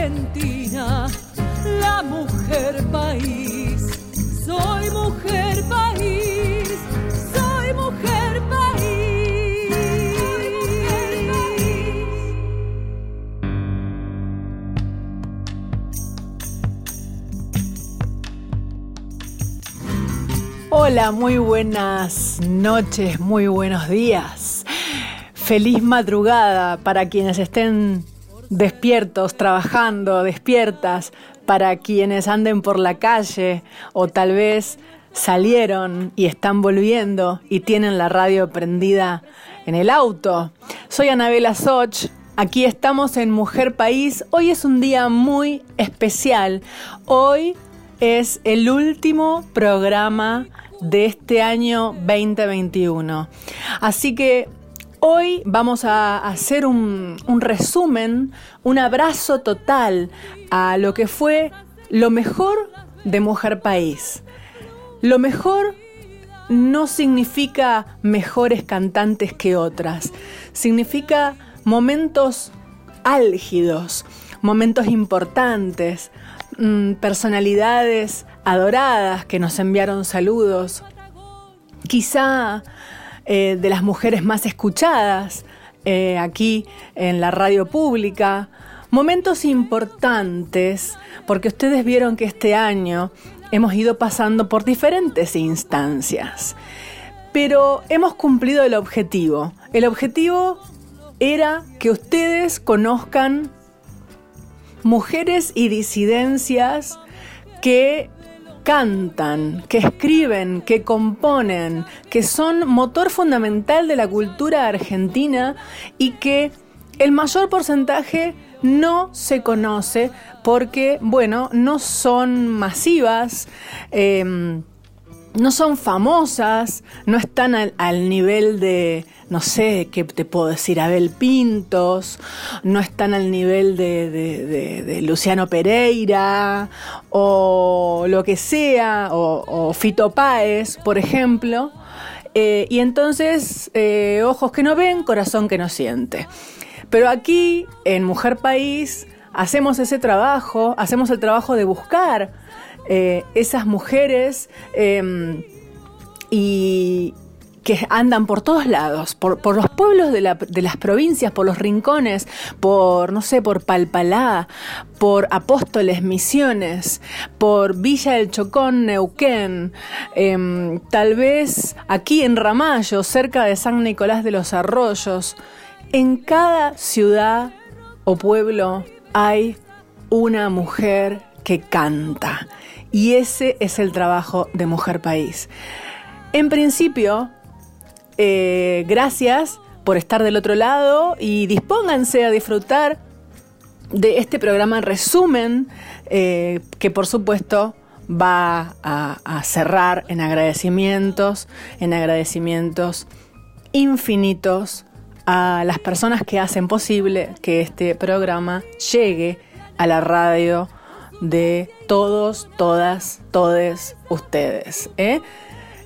Argentina, la mujer país. Soy mujer país, soy mujer país. Hola, muy buenas noches, muy buenos días. Feliz madrugada para quienes estén despiertos, trabajando, despiertas, para quienes anden por la calle o tal vez salieron y están volviendo y tienen la radio prendida en el auto. Soy Anabela Soch. Aquí estamos en Mujer País. Hoy es un día muy especial. Hoy es el último programa de este año 2021. Así que Hoy vamos a hacer un, resumen, un abrazo total a lo que fue lo mejor de Mujer País. Lo mejor no significa mejores cantantes que otras, significa momentos álgidos, momentos importantes, mm, personalidades adoradas que nos enviaron saludos. Quizá eh, de las mujeres más escuchadas eh, aquí en la radio pública. Momentos importantes, porque ustedes vieron que este año hemos ido pasando por diferentes instancias, pero hemos cumplido el objetivo. El objetivo era que ustedes conozcan mujeres y disidencias que cantan, que escriben, que componen, que son motor fundamental de la cultura argentina y que el mayor porcentaje no se conoce porque, bueno, no son masivas. Em, no son famosas, no están al, nivel de, no sé, ¿qué te puedo decir? Abel Pintos, no están al nivel de, Luciano Pereira o lo que sea, o, Fito Páez, por ejemplo. Eh, y entonces, eh, ojos que no ven, corazón que no siente. Pero aquí, en Mujer País, hacemos ese trabajo, hacemos el trabajo de buscar eh, esas mujeres em, y que andan por todos lados, por, los pueblos de, las provincias, por los rincones, por, no sé, por Palpalá, por Apóstoles, Misiones, por Villa del Chocón, Neuquén, em, tal vez aquí en Ramallo, cerca de San Nicolás de los Arroyos. En cada ciudad o pueblo hay una mujer que canta y ese es el trabajo de Mujer País. En principio, eh, gracias por estar del otro lado y dispónganse a disfrutar de este programa resumen eh, que por supuesto va a, a, cerrar en agradecimientos, en agradecimientos infinitos a las personas que hacen posible que este programa llegue a la radio de todos, todas, todes ustedes. ¿eh?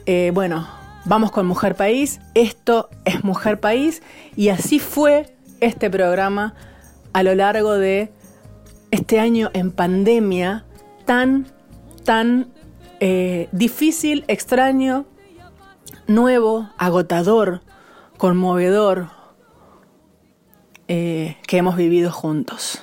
Eh, bueno, vamos con Mujer País. Esto es Mujer País y así fue este programa a lo largo de este año en pandemia tan, tan eh, difícil, extraño, nuevo, agotador, conmovedor que hemos vivido juntos.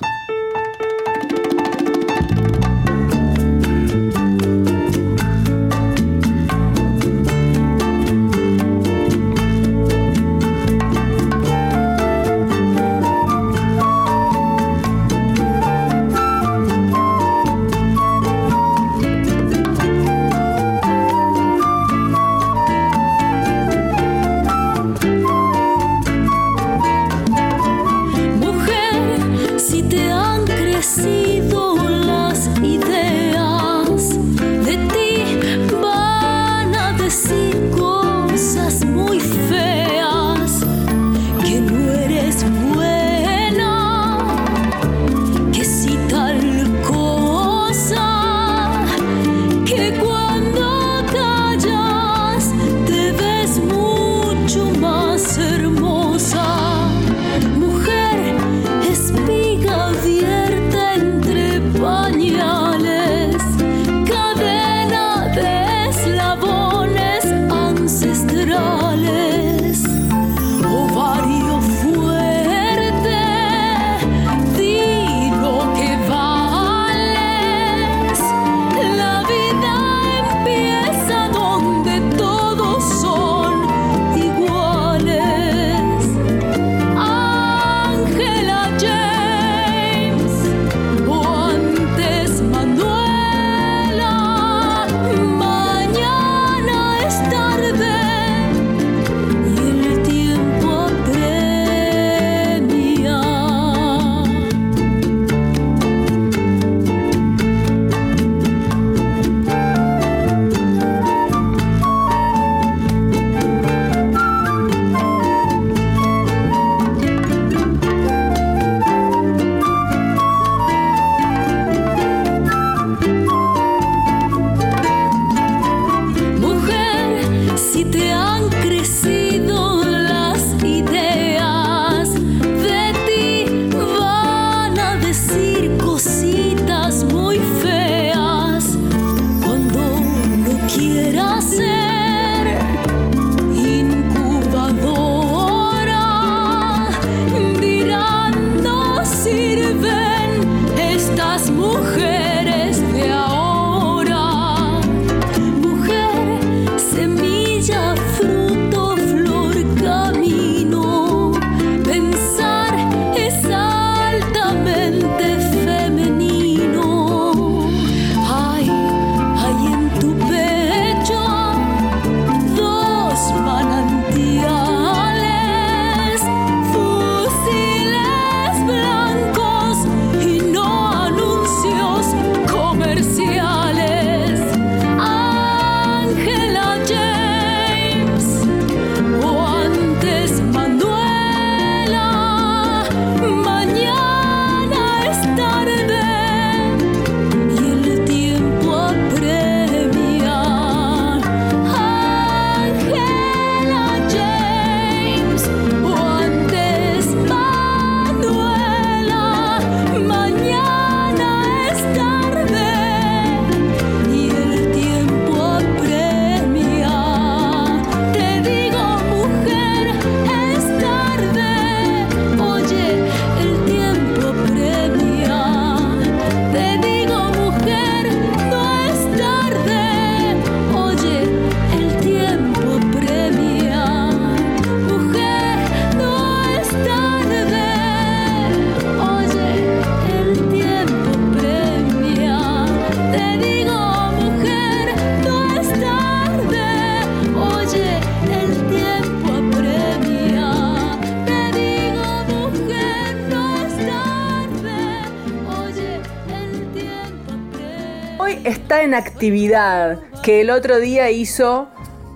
Que el otro día hizo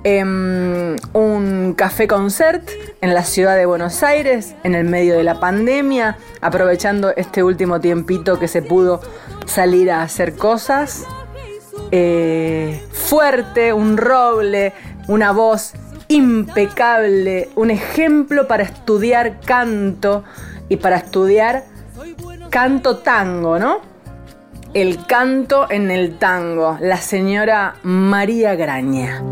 em, un café concert en la ciudad de Buenos Aires en el medio de la pandemia, aprovechando este último tiempito que se pudo salir a hacer cosas. Eh, fuerte, un roble, una voz impecable, un ejemplo para estudiar canto y para estudiar canto tango, ¿no? El canto en el tango, la señora María Graña.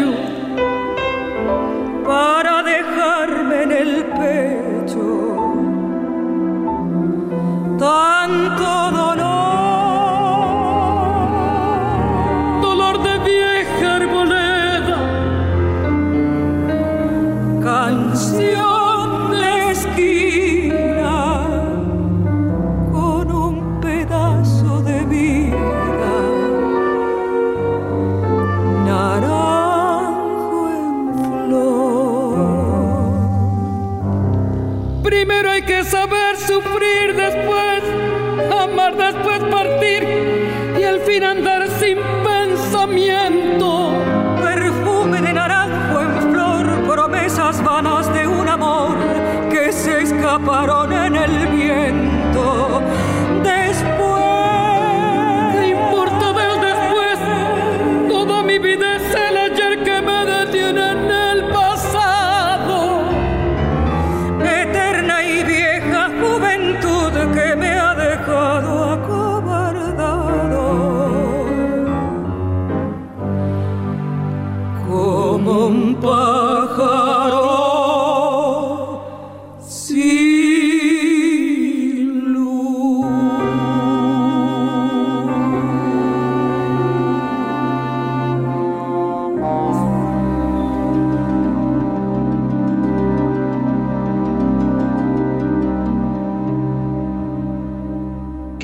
Lord.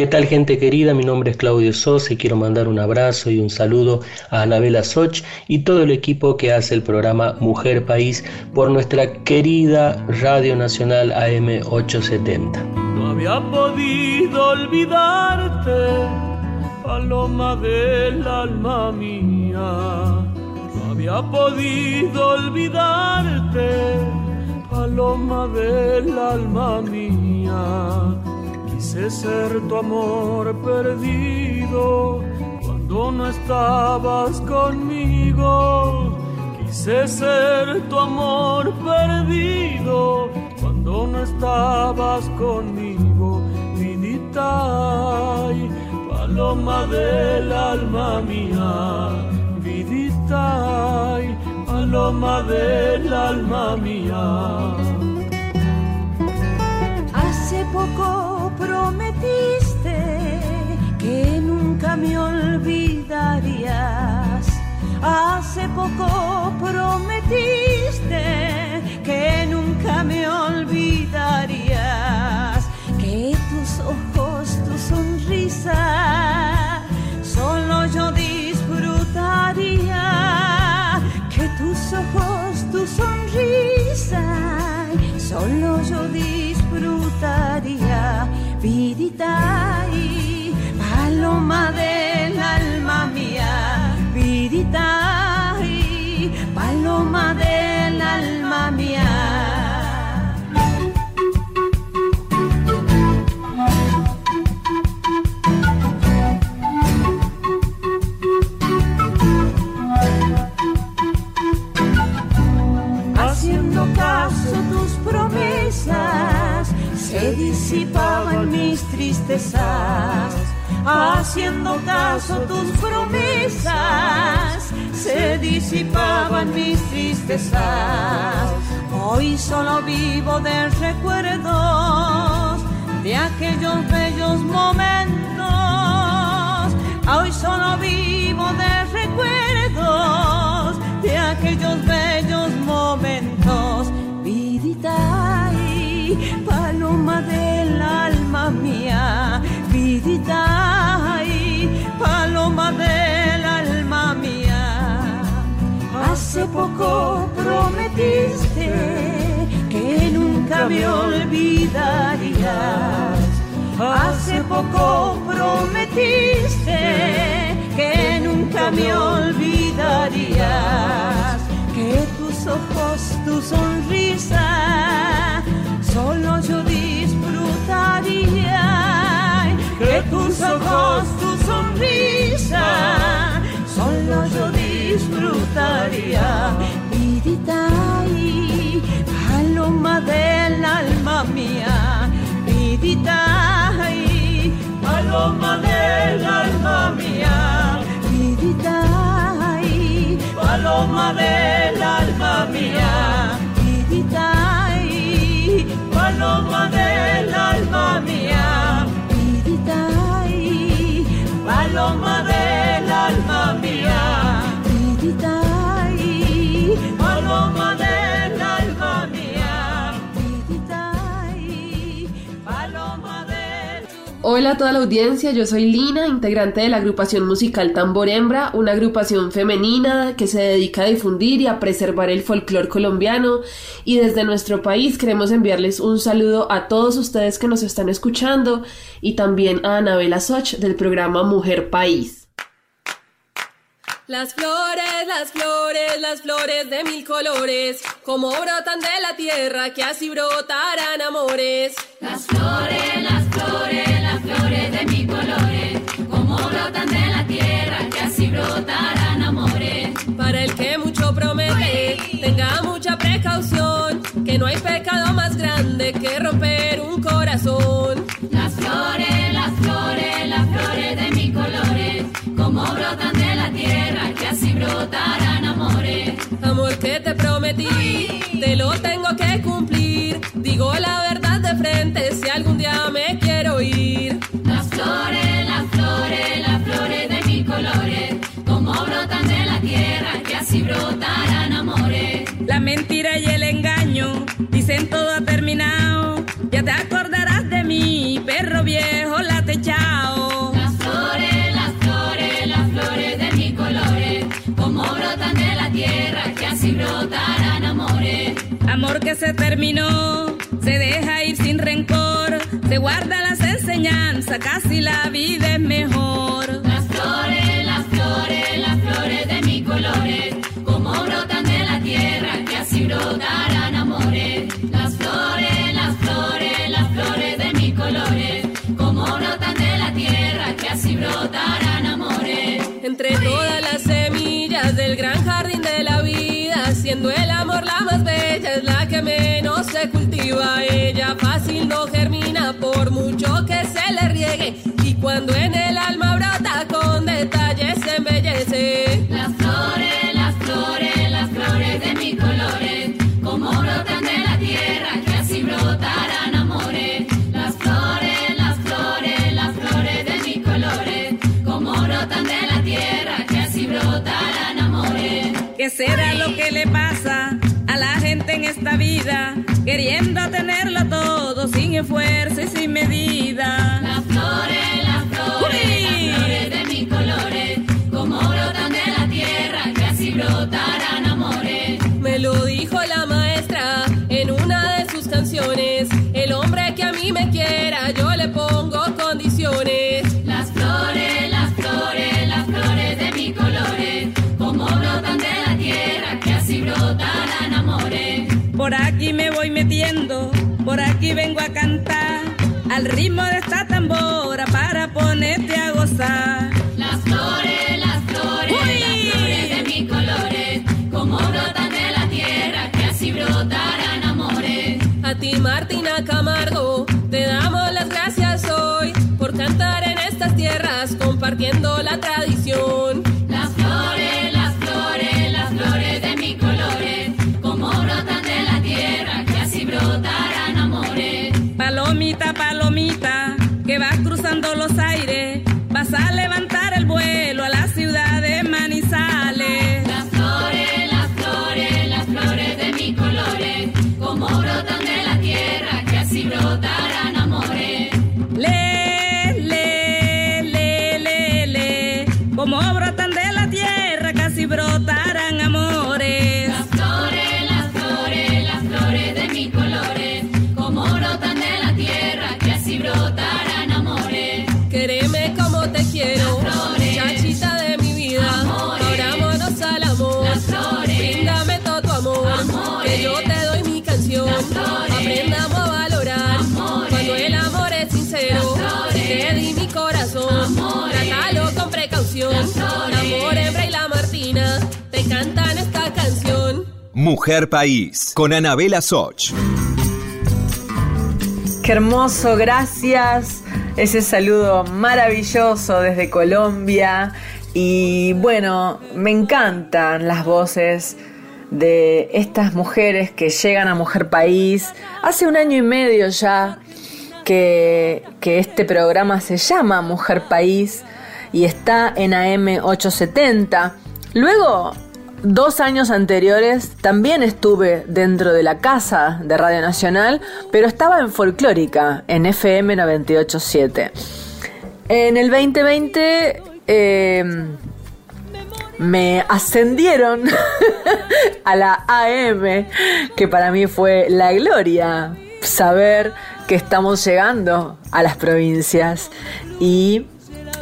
¿Qué tal gente querida? Mi nombre es Claudio Sosa y quiero mandar un abrazo y un saludo a Anabela Soch y todo el equipo que hace el programa Mujer País por nuestra querida Radio Nacional AM 870. No había podido olvidarte, paloma del alma mía. No había podido olvidarte, paloma del alma mía Quise ser tu amor perdido cuando no estabas conmigo. Quise ser tu amor perdido cuando no estabas conmigo. Vidita, paloma del alma mía. Vidita, paloma del alma mía. Hace poco prometiste que nunca me olvidarías. Hace poco prometiste que nunca me olvidarías. Que tus ojos, tu sonrisa, solo yo disfrutaría. Que tus ojos, tu sonrisa, solo yo disfrutaría vidita y paloma del alma mía, vidita Hoy solo vivo de recuerdos de aquellos bellos momentos. Hoy solo vivo de recuerdos de aquellos bellos momentos. Vidita paloma del alma mía, vidita y paloma del alma mía. Hace poco prometiste que nunca me olvidarías. Hace poco prometiste que nunca me olvidarías. Que tus ojos, tu sonrisa solo yo disfrutaría que tus ojos, tu sonrisa, solo yo disfrutaría. Vidita y paloma del alma mía, vidita y paloma del alma mía, vidita y paloma del alma mía, vidita paloma Hola a toda la audiencia, yo soy Lina, integrante de la agrupación musical Tambor Hembra, una agrupación femenina que se dedica a difundir y a preservar el folclore colombiano y desde nuestro país queremos enviarles un saludo a todos ustedes que nos están escuchando y también a Anabela Soch del programa Mujer País. Las flores, las flores, las flores de mil colores, como brotan de la tierra, que así brotarán amores. Las flores, las flores, las flores tenga mucha precaución, que no hay pecado más grande que romper un corazón. Las flores, las flores, las flores de mil colores, como brotan de la tierra, que así brotarán amores. Amor que te prometí, te lo tengo que cumplir. Digo la verdad de frente si algún día me quiero ir. Dicen todo ha terminado. Ya te acordarás de mí, perro viejo, la techao. Las flores, las flores, las flores de mil colores, como brotan de la tierra, que así brotarán amores. Amor que se terminó, se deja ir sin rencor, se guarda las enseñanzas, casi la vida es mejor. No germina por mucho que se le riegue, y cuando en el alma brota con detalles se embellece. Las flores, las flores, las flores de mil colores, como brotan de la tierra, que así brotarán amores. Las flores, las flores, las flores de mil colores, como brotan de la tierra, que así brotarán amores. ¿Qué será lo que le pasa a la gente en esta vida? Queriendo tenerlo todo sin esfuerzo y sin medida. Las flores, las flores, las flores de mil colores, como brotan de la tierra, que así brotarán amores. Me lo dijo la maestra en una de sus canciones. El hombre que a mí me quiera, yo al ritmo de esta tambora para ponerte a gozar. Las flores, las flores, las flores de mil colores, como brotan de la tierra, que así brotarán amores. A ti Martina Camargo, te damos las gracias hoy por cantar en estas tierras compartiendo la tradición. Mujer País con Anabela Soch. Qué hermoso, gracias. Ese saludo maravilloso desde Colombia. Y bueno, me encantan las voces de estas mujeres que llegan a Mujer País. Hace un año y medio ya que, que este programa se llama Mujer País y está en AM 870. Luego Dos años anteriores también estuve dentro de la casa de Radio Nacional, pero estaba en Folclórica, en FM 987. En el 2020 eh, me ascendieron a la AM, que para mí fue la gloria saber que estamos llegando a las provincias y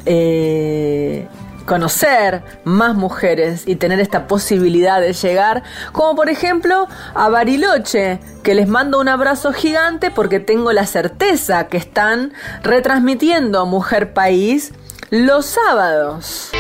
eh, conocer más mujeres y tener esta posibilidad de llegar, como por ejemplo a Bariloche, que les mando un abrazo gigante porque tengo la certeza que están retransmitiendo Mujer País los sábados.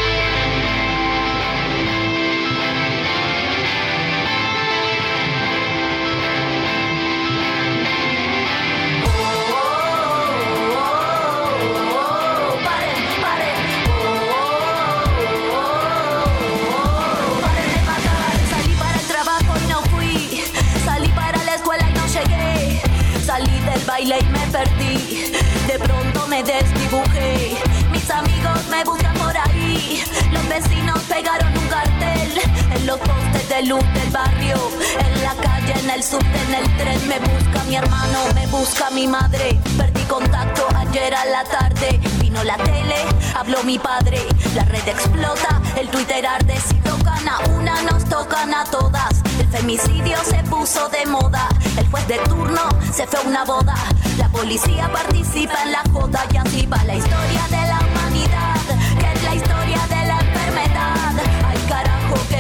Vecinos pegaron un cartel en los postes de luz del barrio. En la calle, en el subte, en el tren. Me busca mi hermano, me busca mi madre. Perdí contacto ayer a la tarde. Vino la tele, habló mi padre. La red explota, el Twitter arde. Si tocan a una, nos tocan a todas. El femicidio se puso de moda. El juez de turno se fue a una boda. La policía participa en la joda y así va la historia de la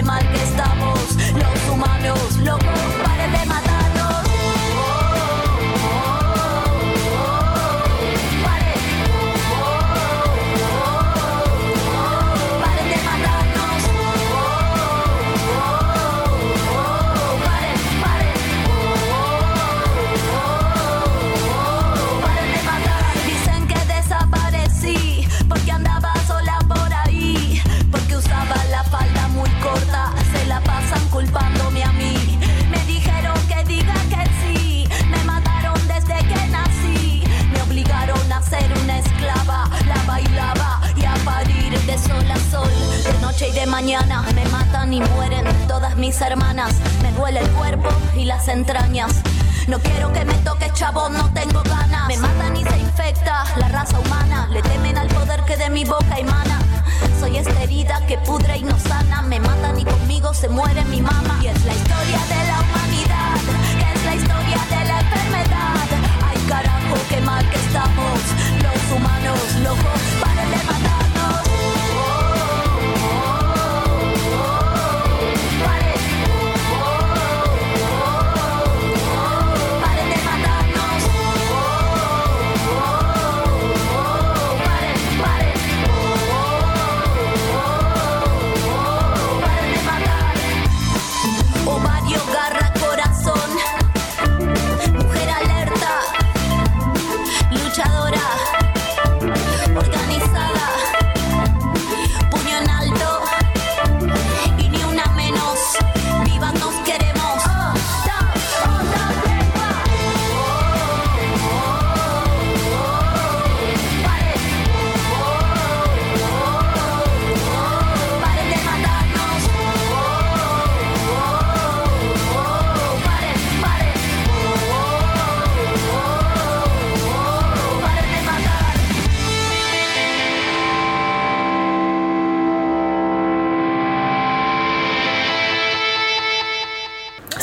mal que estamos, los humanos locos,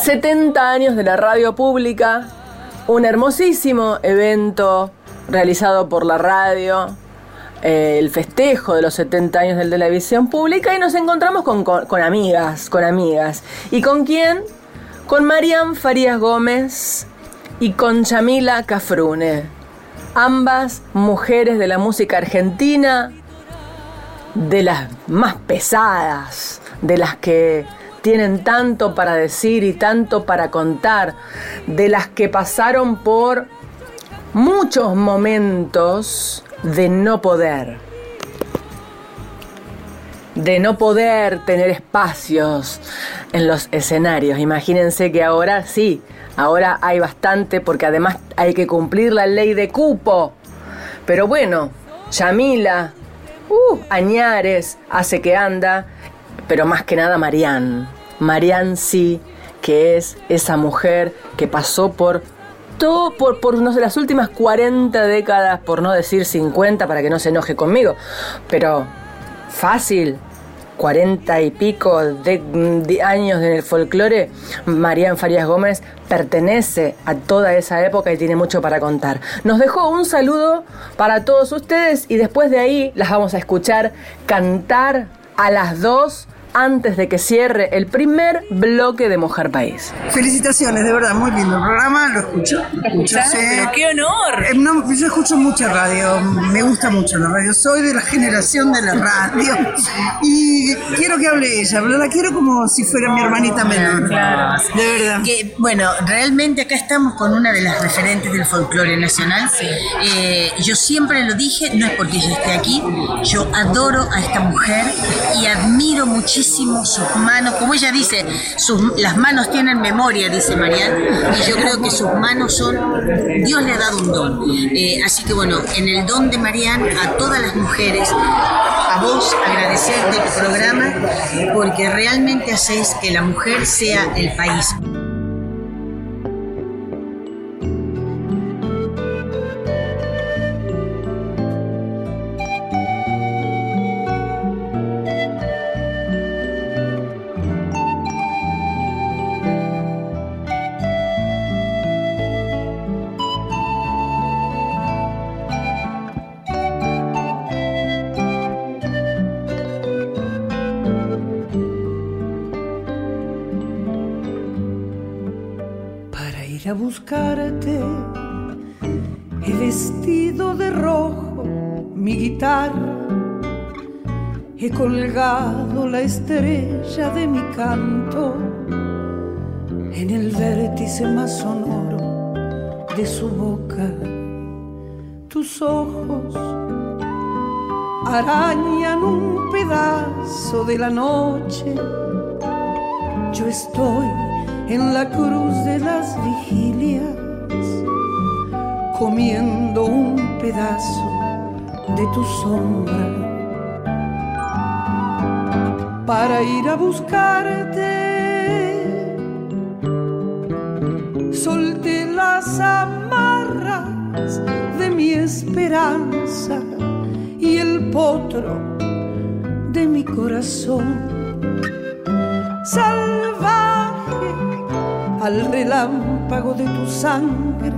años de la radio pública, un hermosísimo evento realizado por la radio, eh, el festejo de los 70 años de la televisión pública y nos encontramos con, con, amigas, con amigas. ¿Y con quién? Con Marian Farías Gómez y con Chamila Cafrune, ambas mujeres de la música argentina, de las más pesadas, de las que tienen tanto para decir y tanto para contar, de las que pasaron por muchos momentos de no poder, de no poder tener espacios en los escenarios. Imagínense que ahora sí, ahora hay bastante porque además hay que cumplir la ley de cupo. Pero bueno, Yamila, uh, Añares hace que anda, pero más que nada Marianne. Marianne sí, que es esa mujer que pasó por todo, por, por no sé, las últimas 40 décadas, por no decir 50 para que no se enoje conmigo, pero fácil, cuarenta y pico de, años en el folclore, Marían Farías Gómez pertenece a toda esa época y tiene mucho para contar. Nos dejó un saludo para todos ustedes y después de ahí las vamos a escuchar cantar a las dos antes de que cierre el primer bloque de Mujer País. Felicitaciones, de verdad, muy lindo el programa, lo escucho. escucho Pero qué honor. Eh, no, yo escucho mucha radio, me gusta mucho la radio, soy de la generación de la radio y quiero que hable ella, pero la quiero como si fuera mi hermanita menor. Claro. De verdad. Que, bueno, realmente acá estamos con una de las referentes del folclore nacional. Eh, yo siempre lo dije, no es porque ella esté aquí, yo adoro a esta mujer y admiro muchísimo sus manos, como ella dice, sus, las manos tienen memoria, dice Marian, y yo creo que sus manos son, Dios le ha dado un don. Eh, así que bueno, en el don de Marian, a todas las mujeres, a vos agradecerte el programa, porque realmente hacéis que la mujer sea el país. Colgado la estrella de mi canto en el vértice más sonoro de su boca. Tus ojos arañan un pedazo de la noche. Yo estoy en la cruz de las vigilias, comiendo un pedazo de tu sombra para ir a buscarte. Solté las amarras de mi esperanza y el potro de mi corazón. Salva al relámpago de tu sangre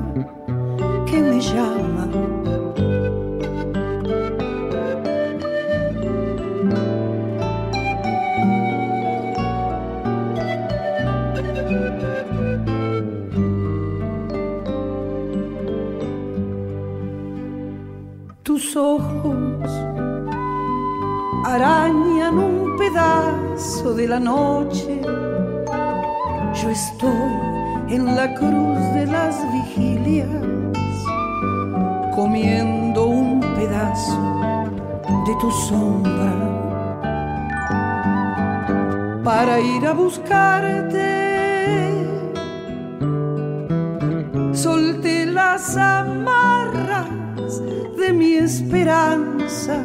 que me llama. Ojos arañan un pedazo de la noche yo estoy en la cruz de las vigilias, comiendo un pedazo de tu sombra para ir a buscarte. Solté las mi esperanza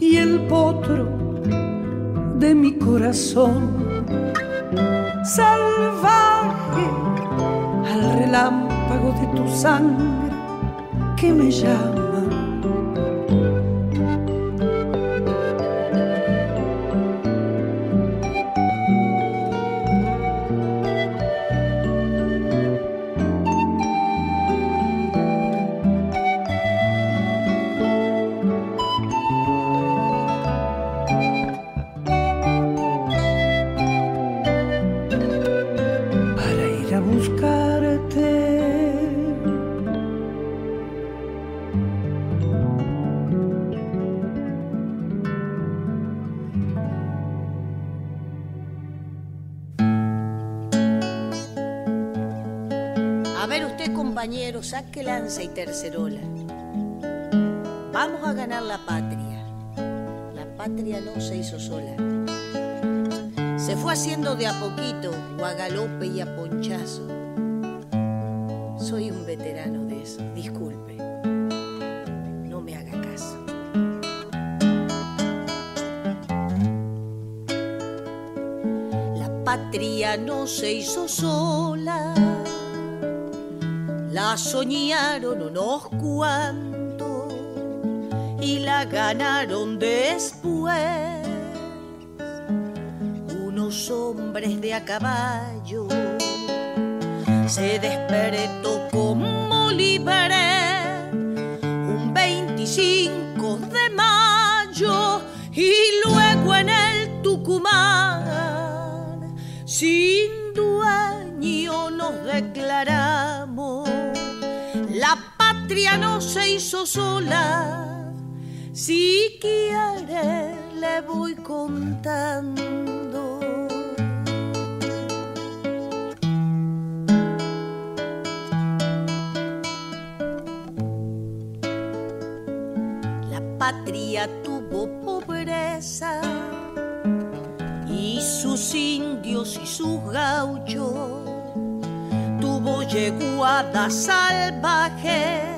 y el potro de mi corazón salvaje al relámpago de tu sangre que me llama. Saque lanza y tercerola. Vamos a ganar la patria. La patria no se hizo sola. Se fue haciendo de a poquito, o a galope y a ponchazo. Soy un veterano de eso, disculpe. No me haga caso. La patria no se hizo sola soñaron unos cuantos y la ganaron después. los hombres de a caballo. Se despertó como libre un 25 de mayo y luego en el Tucumán sin no se hizo sola. Si quiere, le voy contando. La patria tuvo pobreza y sus indios y sus gauchos. Tuvo yeguada salvaje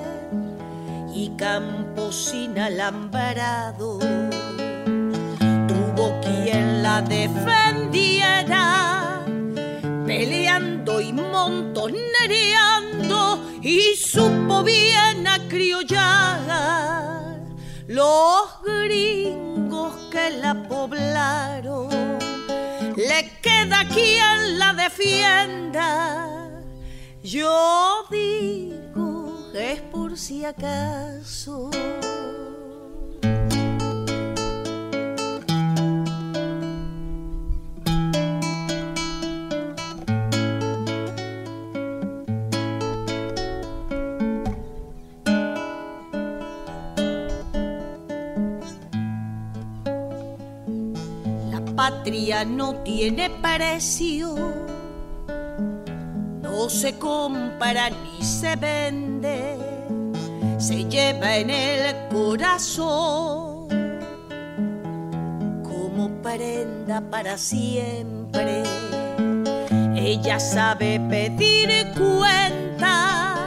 y campo sin alambrado. Tuvo quien la defendiera, peleando y montonereando, y supo bien acriollar los gringos que la poblaron. Le queda quien la defienda. Yo digo es por si acaso. La patria no tiene precio, se compra ni se vende, se lleva en el corazón como prenda para siempre. Ella sabe pedir cuentas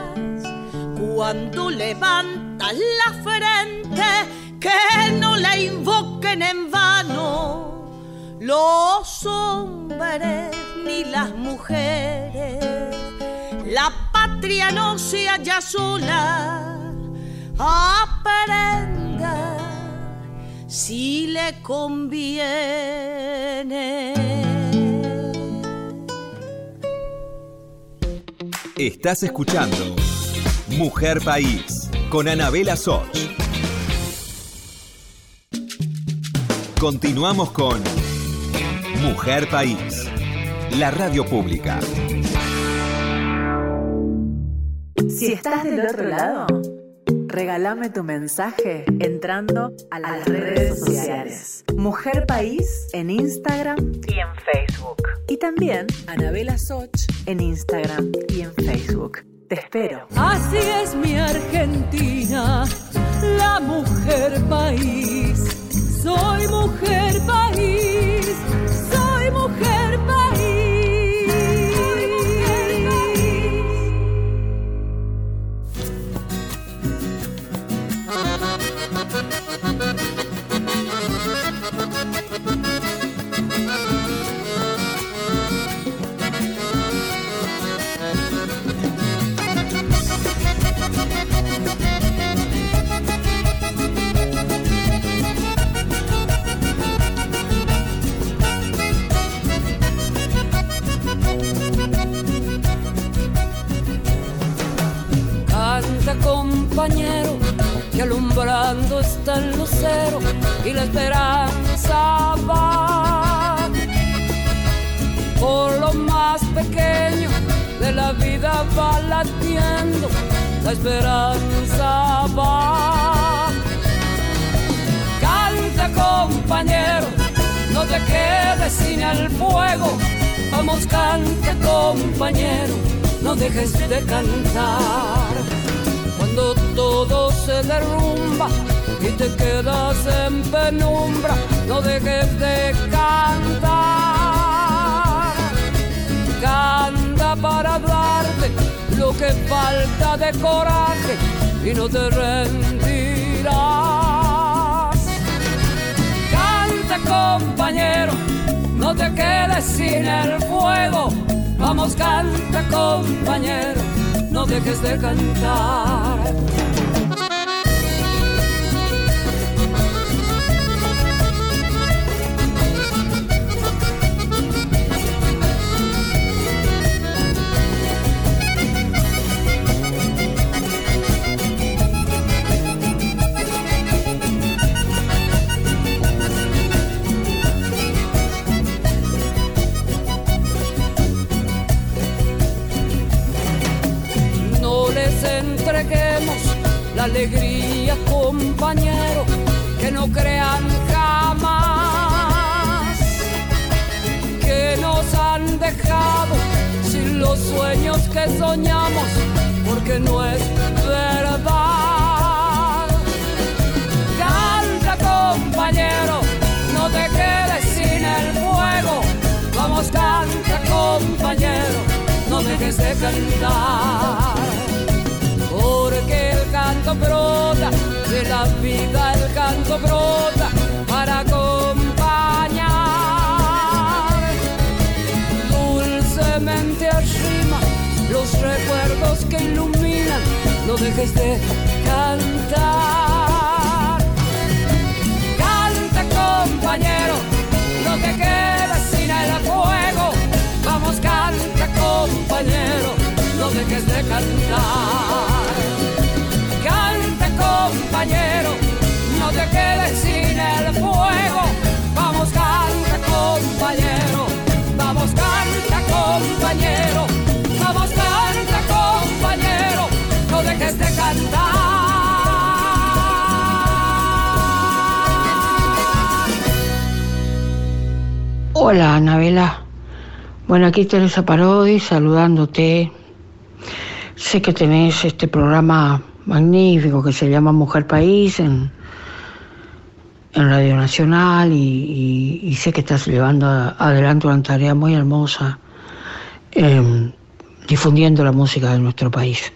cuando levanta la frente, que no la invoquen en vano los hombres ni las mujeres. La patria no se halla sola, aprenda si le conviene. Estás escuchando Mujer País con Anabela Soch. Continuamos con Mujer País, la radio pública. Si estás del otro lado, regálame tu mensaje entrando a las, redes sociales. Mujer País en Instagram y en Facebook. Y también Anabela Soch en Instagram y en Facebook. Te espero. Así es mi Argentina, la mujer país. Soy mujer país, soy mujer país. Compañero, que alumbrando está el lucero y la esperanza va. Por lo más pequeño de la vida va latiendo, la esperanza va. Canta compañero, no te quedes sin el fuego. Vamos, canta compañero, no dejes de cantar. Cuando todo se derrumba y te quedas en penumbra, no dejes de cantar. Canta para darte lo que falta de coraje y no te rendirás. Canta compañero, no te quedes sin el fuego. Vamos, canta compañero, no dejes de cantar. Alegría, compañero, que no crean jamás que nos han dejado sin los sueños que soñamos, porque no es verdad. Canta, compañero, no te quedes sin el fuego. Vamos, canta, compañero, no dejes de cantar la vida el canto brota para acompañar. Dulcemente arrima los recuerdos que iluminan, no dejes de cantar. Canta compañero, no te quedes sin el fuego, vamos canta compañero, no dejes de cantar compañero, no te quedes sin el fuego. Vamos, canta, compañero, vamos, canta, compañero, vamos, canta, compañero, no dejes de cantar. Hola, Anabela. Bueno, aquí Teresa Parodi saludándote. Sé que tenés este programa magnífico que se llama Mujer País en, en Radio Nacional y, sé que estás llevando adelante una tarea muy hermosa em, difundiendo la música de nuestro país.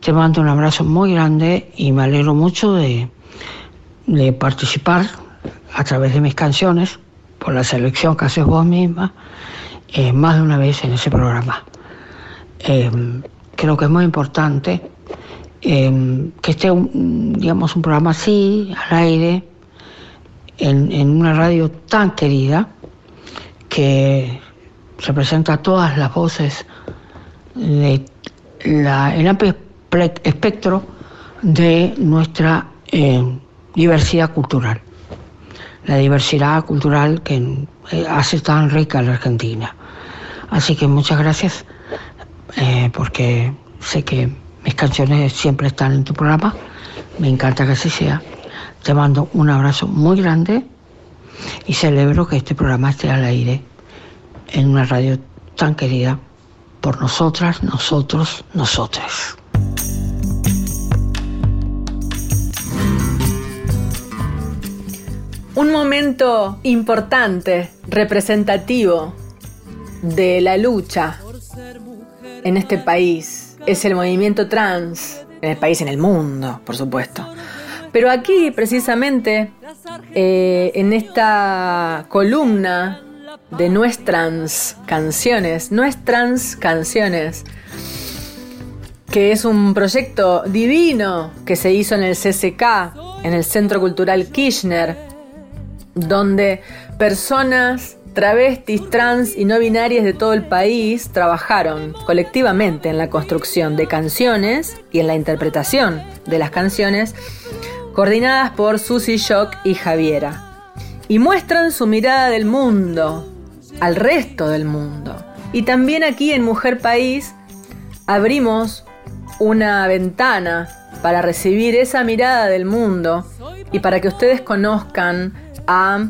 Te mando un abrazo muy grande y me alegro mucho de, de participar a través de mis canciones por la selección que haces vos misma eh, más de una vez en ese programa. Em, creo que es muy importante Em, que esté, un, digamos, un programa así, al aire, en, una radio tan querida, que representa todas las voces de el amplio espectro de nuestra em, diversidad cultural, la diversidad cultural que eh, hace tan rica la Argentina. Así que muchas gracias, eh, porque sé que mis canciones siempre están en tu programa. Me encanta que así sea. Te mando un abrazo muy grande y celebro que este programa esté al aire en una radio tan querida por nosotras, nosotros, nosotras. Un momento importante, representativo de la lucha en este país es el movimiento trans en el país, en el mundo, por supuesto. Pero aquí, precisamente, eh, en esta columna de nuestras canciones, nuestras canciones, que es un proyecto divino que se hizo en el CCK, en el Centro Cultural Kirchner, donde personas travestis, trans y no binarias de todo el país trabajaron colectivamente en la construcción de canciones y en la interpretación de las canciones, coordinadas por Susy Shock y Javiera. Y muestran su mirada del mundo, al resto del mundo. Y también aquí en Mujer País abrimos una ventana para recibir esa mirada del mundo y para que ustedes conozcan a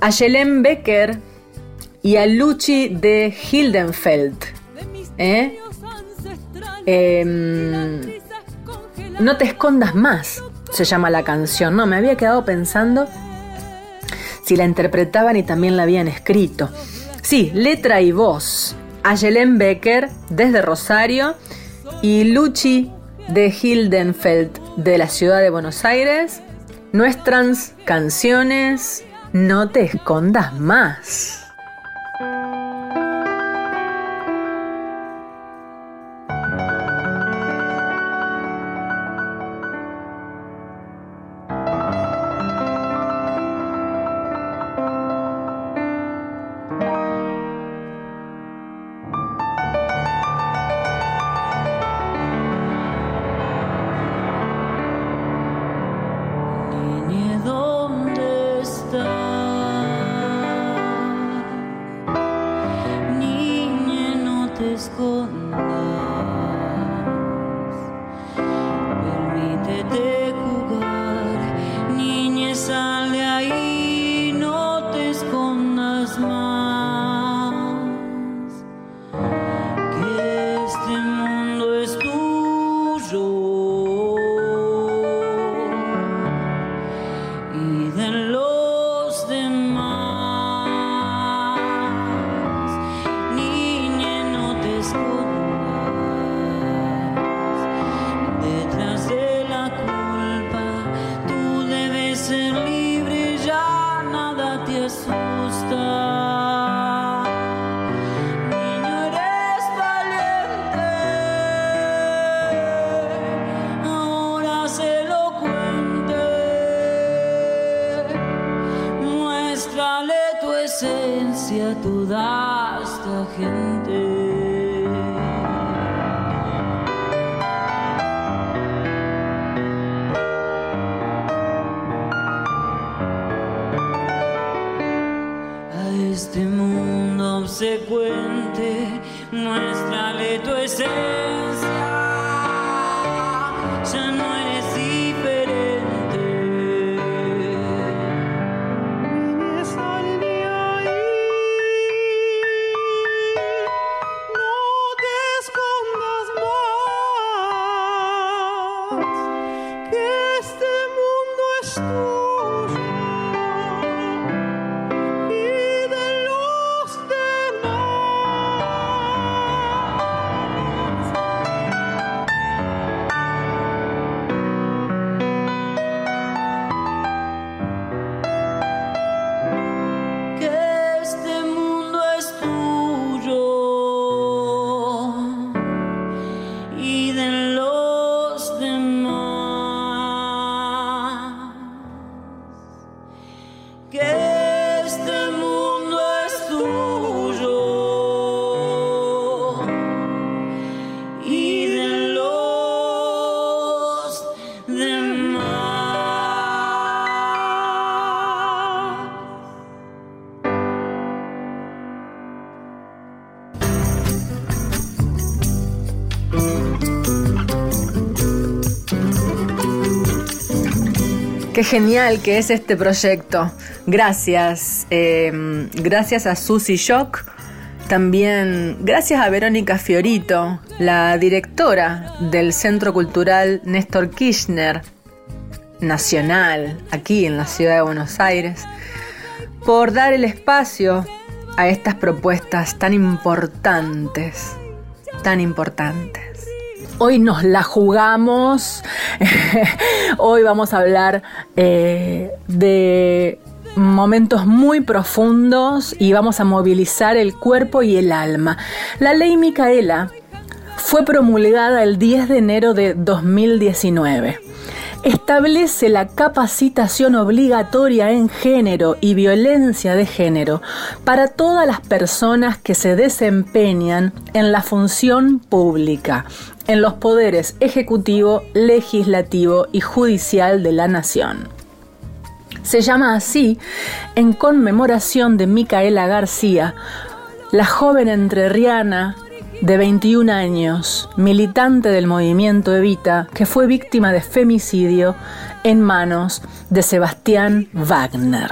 a Yelén Becker y a Luchi de Hildenfeld. ¿eh? Em, no te escondas más, se llama la canción. No, me había quedado pensando si la interpretaban y también la habían escrito. Sí, letra y voz. Ayelen Becker desde Rosario y Luchi de Hildenfeld de la ciudad de Buenos Aires. Nuestras canciones no te escondas más. Muéstrale tu esencia. Genial que es este proyecto. Gracias. eh, gracias a Susy Shock. También gracias a Verónica Fiorito, la directora del Centro Cultural Néstor Kirchner Nacional, aquí en la ciudad de Buenos Aires, por dar el espacio a estas propuestas tan importantes, tan importantes. Hoy nos la jugamos. Hoy vamos a hablar eh, de momentos muy profundos y vamos a movilizar el cuerpo y el alma. La ley Micaela fue promulgada el 10 de enero de 2019 establece la capacitación obligatoria en género y violencia de género para todas las personas que se desempeñan en la función pública, en los poderes ejecutivo, legislativo y judicial de la nación. Se llama así en conmemoración de Micaela García, la joven entrerriana de 21 años, militante del movimiento Evita, que fue víctima de femicidio en manos de Sebastián Wagner.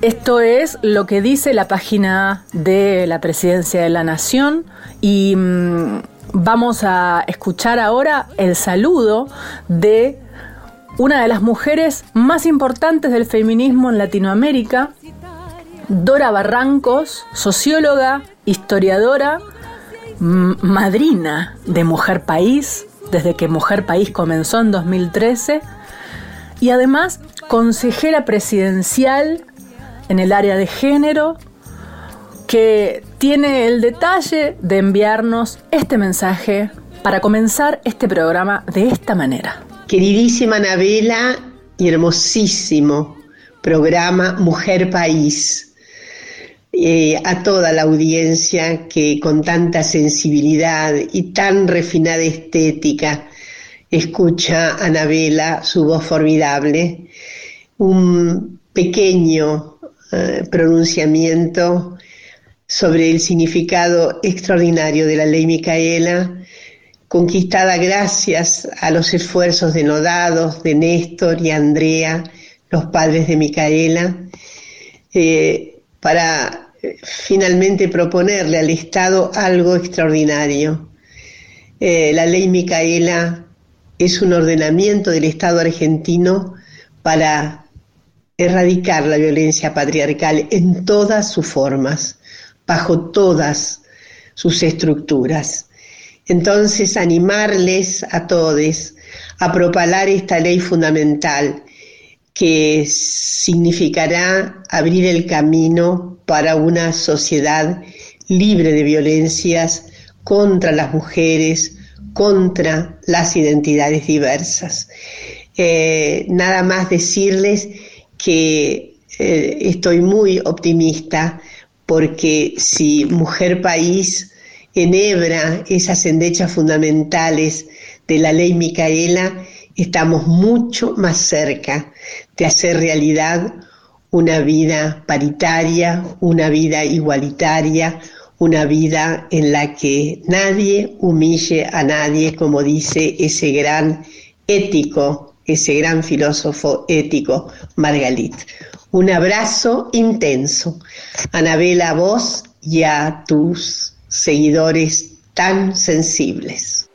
Esto es lo que dice la página de la Presidencia de la Nación y mm, vamos a escuchar ahora el saludo de una de las mujeres más importantes del feminismo en Latinoamérica, Dora Barrancos, socióloga, historiadora, madrina de Mujer País, desde que Mujer País comenzó en 2013, y además consejera presidencial en el área de género, que tiene el detalle de enviarnos este mensaje para comenzar este programa de esta manera. Queridísima Anabela y hermosísimo programa Mujer País. Eh, a toda la audiencia que con tanta sensibilidad y tan refinada estética escucha a Anabela, su voz formidable, un pequeño eh, pronunciamiento sobre el significado extraordinario de la ley Micaela, conquistada gracias a los esfuerzos denodados de Néstor y Andrea, los padres de Micaela, eh, para finalmente proponerle al Estado algo extraordinario. Eh, la ley Micaela es un ordenamiento del Estado argentino para erradicar la violencia patriarcal en todas sus formas, bajo todas sus estructuras. Entonces, animarles a todos a propalar esta ley fundamental que significará abrir el camino para una sociedad libre de violencias contra las mujeres, contra las identidades diversas. Eh, nada más decirles que eh, estoy muy optimista porque si Mujer País enhebra esas endechas fundamentales de la ley Micaela, estamos mucho más cerca de hacer realidad una vida paritaria, una vida igualitaria, una vida en la que nadie humille a nadie, como dice ese gran ético, ese gran filósofo ético, Margalit. Un abrazo intenso. Anabela, a vos y a tus seguidores tan sensibles.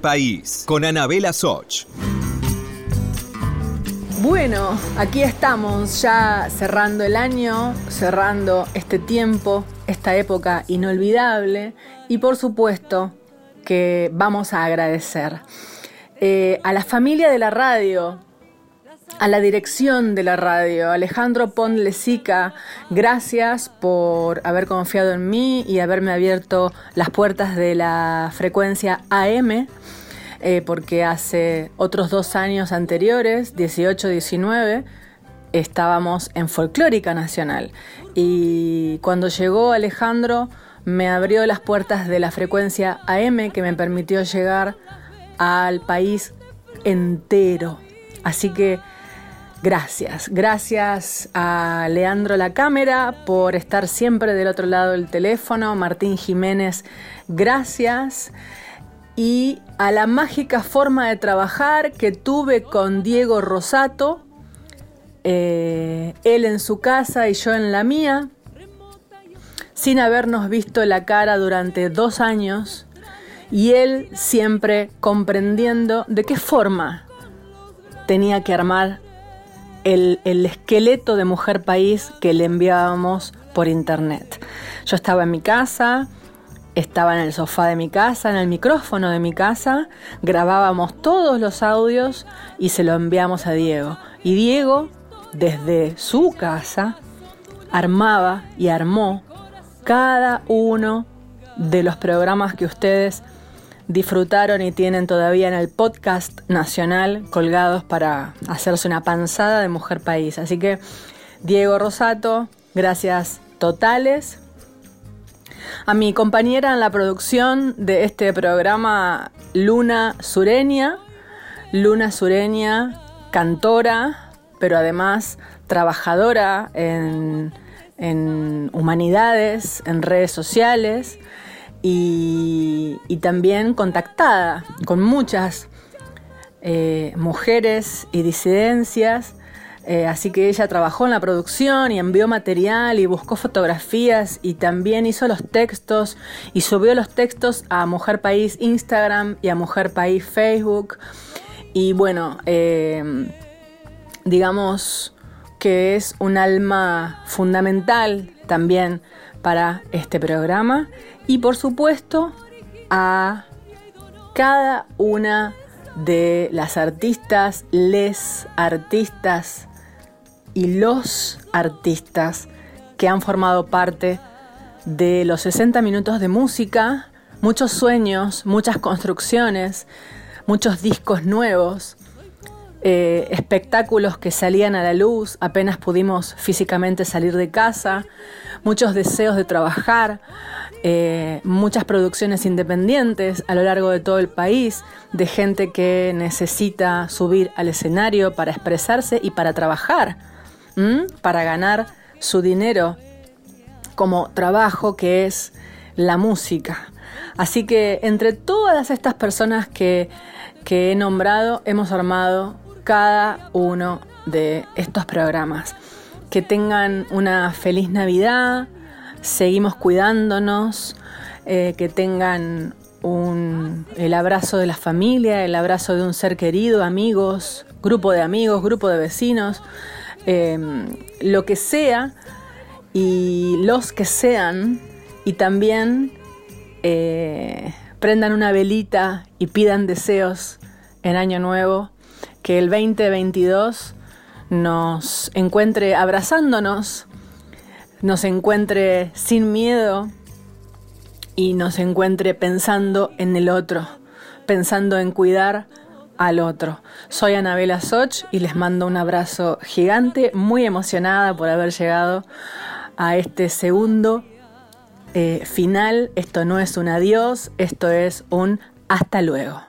País, con Anabela Soch. Bueno, aquí estamos ya cerrando el año, cerrando este tiempo, esta época inolvidable y por supuesto que vamos a agradecer eh, a la familia de la radio, a la dirección de la radio, Alejandro Ponlesica, gracias por haber confiado en mí y haberme abierto las puertas de la frecuencia AM eh, porque hace otros dos años anteriores, 18-19, estábamos en Folclórica Nacional. Y cuando llegó Alejandro, me abrió las puertas de la frecuencia AM que me permitió llegar al país entero. Así que gracias, gracias a Leandro La Cámara por estar siempre del otro lado del teléfono, Martín Jiménez, gracias. Y a la mágica forma de trabajar que tuve con Diego Rosato, eh, él en su casa y yo en la mía, sin habernos visto la cara durante dos años y él siempre comprendiendo de qué forma tenía que armar el, el esqueleto de Mujer País que le enviábamos por internet. Yo estaba en mi casa, estaba en el sofá de mi casa, en el micrófono de mi casa, grabábamos todos los audios y se lo enviamos a Diego. Y Diego, desde su casa, armaba y armó cada uno de los programas que ustedes disfrutaron y tienen todavía en el podcast nacional colgados para hacerse una panzada de Mujer País. Así que, Diego Rosato, gracias totales a mi compañera en la producción de este programa, Luna Sureña. Luna Sureña, cantora, pero además trabajadora en, humanidades, en redes sociales y, también contactada con muchas eh, mujeres y disidencias eh, así que ella trabajó en la producción y envió material y buscó fotografías y también hizo los textos y subió los textos a Mujer País Instagram y a Mujer País Facebook. Y bueno, eh, digamos que es un alma fundamental también para este programa y por supuesto a cada una de las artistas, les artistas y los artistas que han formado parte de los 60 minutos de música, muchos sueños, muchas construcciones, muchos discos nuevos, eh, espectáculos que salían a la luz apenas pudimos físicamente salir de casa, muchos deseos de trabajar, eh, muchas producciones independientes a lo largo de todo el país, de gente que necesita subir al escenario para expresarse y para trabajar para ganar su dinero como trabajo que es la música. Así que entre todas estas personas que, que he nombrado, hemos armado cada uno de estos programas. Que tengan una feliz Navidad, seguimos cuidándonos, eh, que tengan el abrazo de la familia, el abrazo de un ser querido, amigos, grupo de amigos, grupo de vecinos. Em, lo que sea y los que sean y también eh, prendan una velita y pidan deseos en Año Nuevo, que el 2022 nos encuentre abrazándonos, nos encuentre sin miedo y nos encuentre pensando en el otro, pensando en cuidar al otro. Soy Anabela Soch y les mando un abrazo gigante, muy emocionada por haber llegado a este segundo eh, final. Esto no es un adiós, esto es un hasta luego.